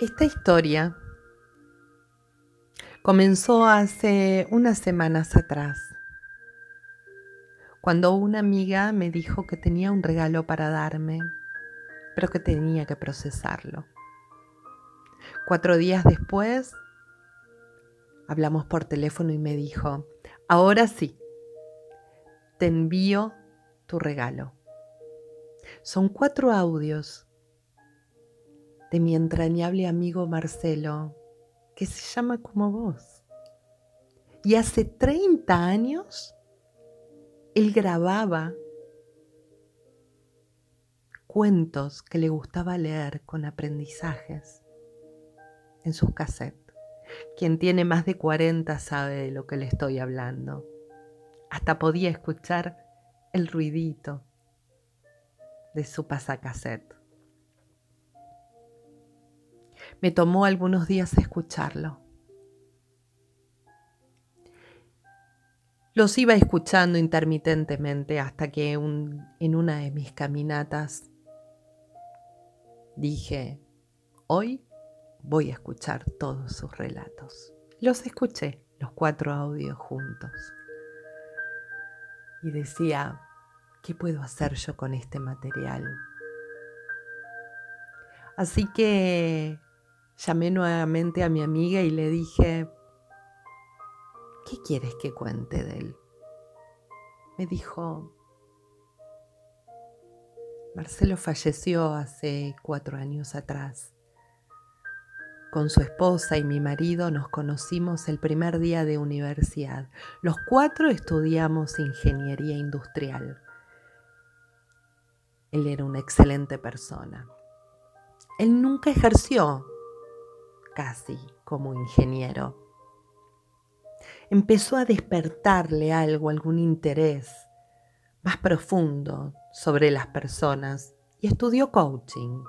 Esta historia comenzó hace unas semanas atrás, cuando una amiga me dijo que tenía un regalo para darme, pero que tenía que procesarlo. Cuatro días después, hablamos por teléfono y me dijo, ahora sí, te envío tu regalo. Son cuatro audios de mi entrañable amigo Marcelo, que se llama como vos. Y hace 30 años él grababa cuentos que le gustaba leer con aprendizajes en sus cassettes. Quien tiene más de 40 sabe de lo que le estoy hablando. Hasta podía escuchar el ruidito de su pasacassette. Me tomó algunos días escucharlo. Los iba escuchando intermitentemente hasta que en una de mis caminatas dije, hoy voy a escuchar todos sus relatos. Los escuché, los cuatro audios juntos. Y decía, ¿qué puedo hacer yo con este material? Así que Llamé nuevamente a mi amiga y le dije, ¿qué quieres que cuente de él? Me dijo, Marcelo falleció hace cuatro años atrás. Con su esposa y mi marido nos conocimos el primer día de universidad. Los cuatro estudiamos ingeniería industrial. Él era una excelente persona. Él nunca ejerció casi como ingeniero. Empezó a despertarle algo, algún interés más profundo sobre las personas y estudió coaching.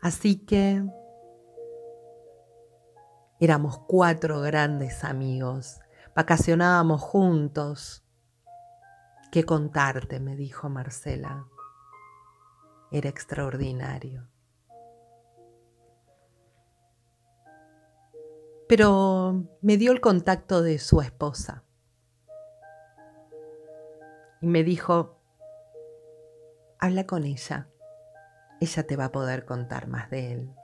Así que éramos cuatro grandes amigos, vacacionábamos juntos. ¿Qué contarte? me dijo Marcela. Era extraordinario. Pero me dio el contacto de su esposa y me dijo, habla con ella, ella te va a poder contar más de él.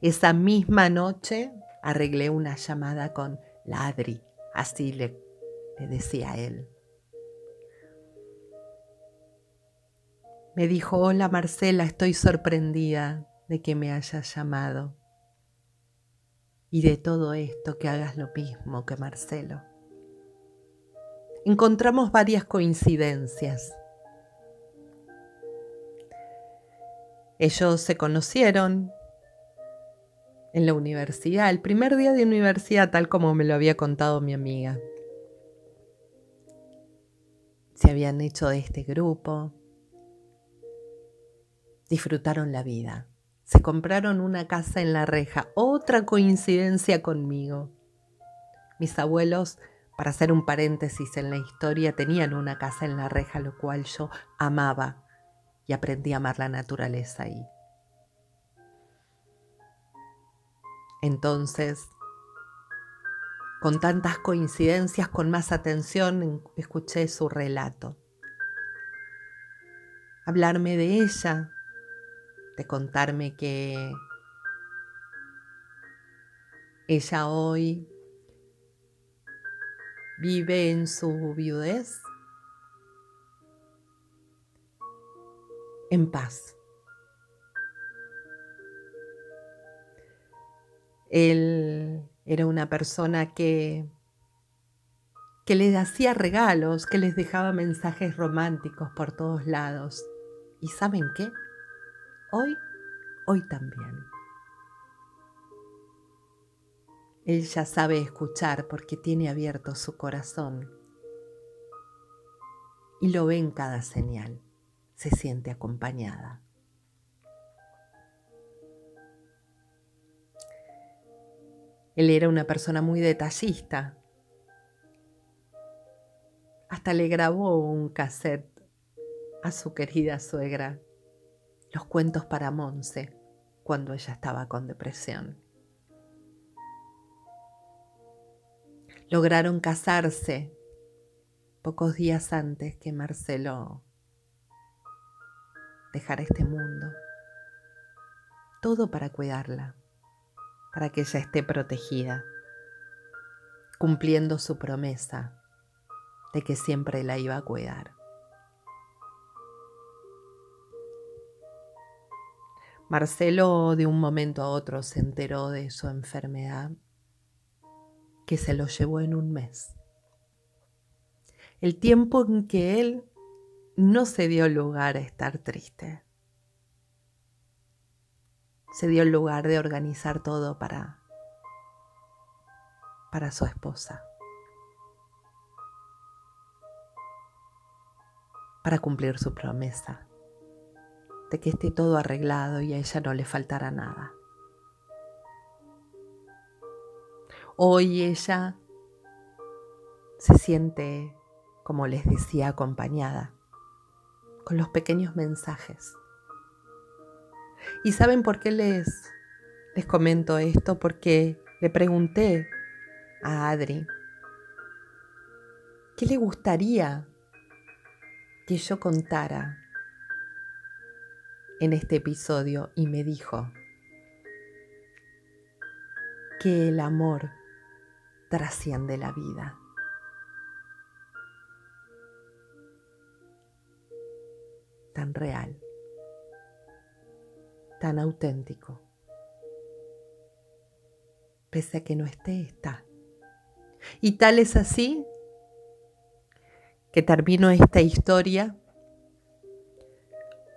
Esa misma noche arreglé una llamada con Ladri, así le, decía él. Me dijo, hola Marcela, estoy sorprendida de que me hayas llamado y de todo esto que hagas lo mismo que Marcelo. Encontramos varias coincidencias. Ellos se conocieron en la universidad, el primer día de universidad, tal como me lo había contado mi amiga. Se habían hecho de este grupo, disfrutaron la vida. Se compraron una casa en la reja. Otra coincidencia conmigo. Mis abuelos, para hacer un paréntesis en la historia, tenían una casa en la reja, lo cual yo amaba y aprendí a amar la naturaleza ahí. Entonces, con tantas coincidencias, con más atención, escuché su relato. Hablarme de ella, de contarme que ella hoy vive en su viudez en paz. Él era una persona que, que les hacía regalos, que les dejaba mensajes románticos por todos lados. ¿Y saben qué? Hoy, hoy también. Ella sabe escuchar porque tiene abierto su corazón y lo ve en cada señal, se siente acompañada. Él era una persona muy detallista. Hasta le grabó un cassette a su querida suegra los cuentos para Monse cuando ella estaba con depresión. Lograron casarse pocos días antes que Marcelo dejara este mundo. Todo para cuidarla, para que ella esté protegida, cumpliendo su promesa de que siempre la iba a cuidar. Marcelo de un momento a otro se enteró de su enfermedad, que se lo llevó en un mes. El tiempo en que él no se dio lugar a estar triste. Se dio lugar de organizar todo para para su esposa. Para cumplir su promesa de que esté todo arreglado y a ella no le faltará nada. Hoy ella se siente, como les decía, acompañada con los pequeños mensajes. ¿Y saben por qué les, les comento esto? Porque le pregunté a Adri qué le gustaría que yo contara en este episodio y me dijo que el amor trasciende la vida. Tan real, tan auténtico. Pese a que no esté, está. Y tal es así que termino esta historia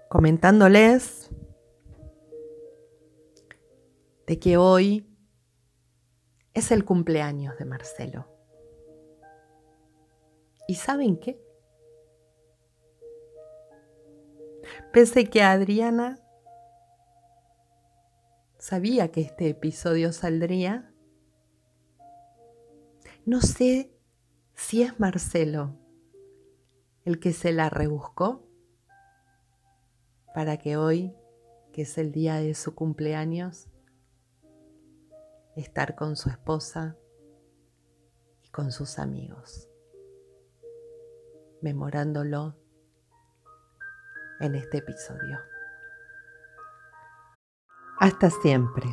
comentándoles de que hoy es el cumpleaños de Marcelo. ¿Y saben qué? Pese que Adriana sabía que este episodio saldría, no sé si es Marcelo el que se la rebuscó para que hoy, que es el día de su cumpleaños, estar con su esposa y con sus amigos, memorándolo en este episodio. Hasta siempre.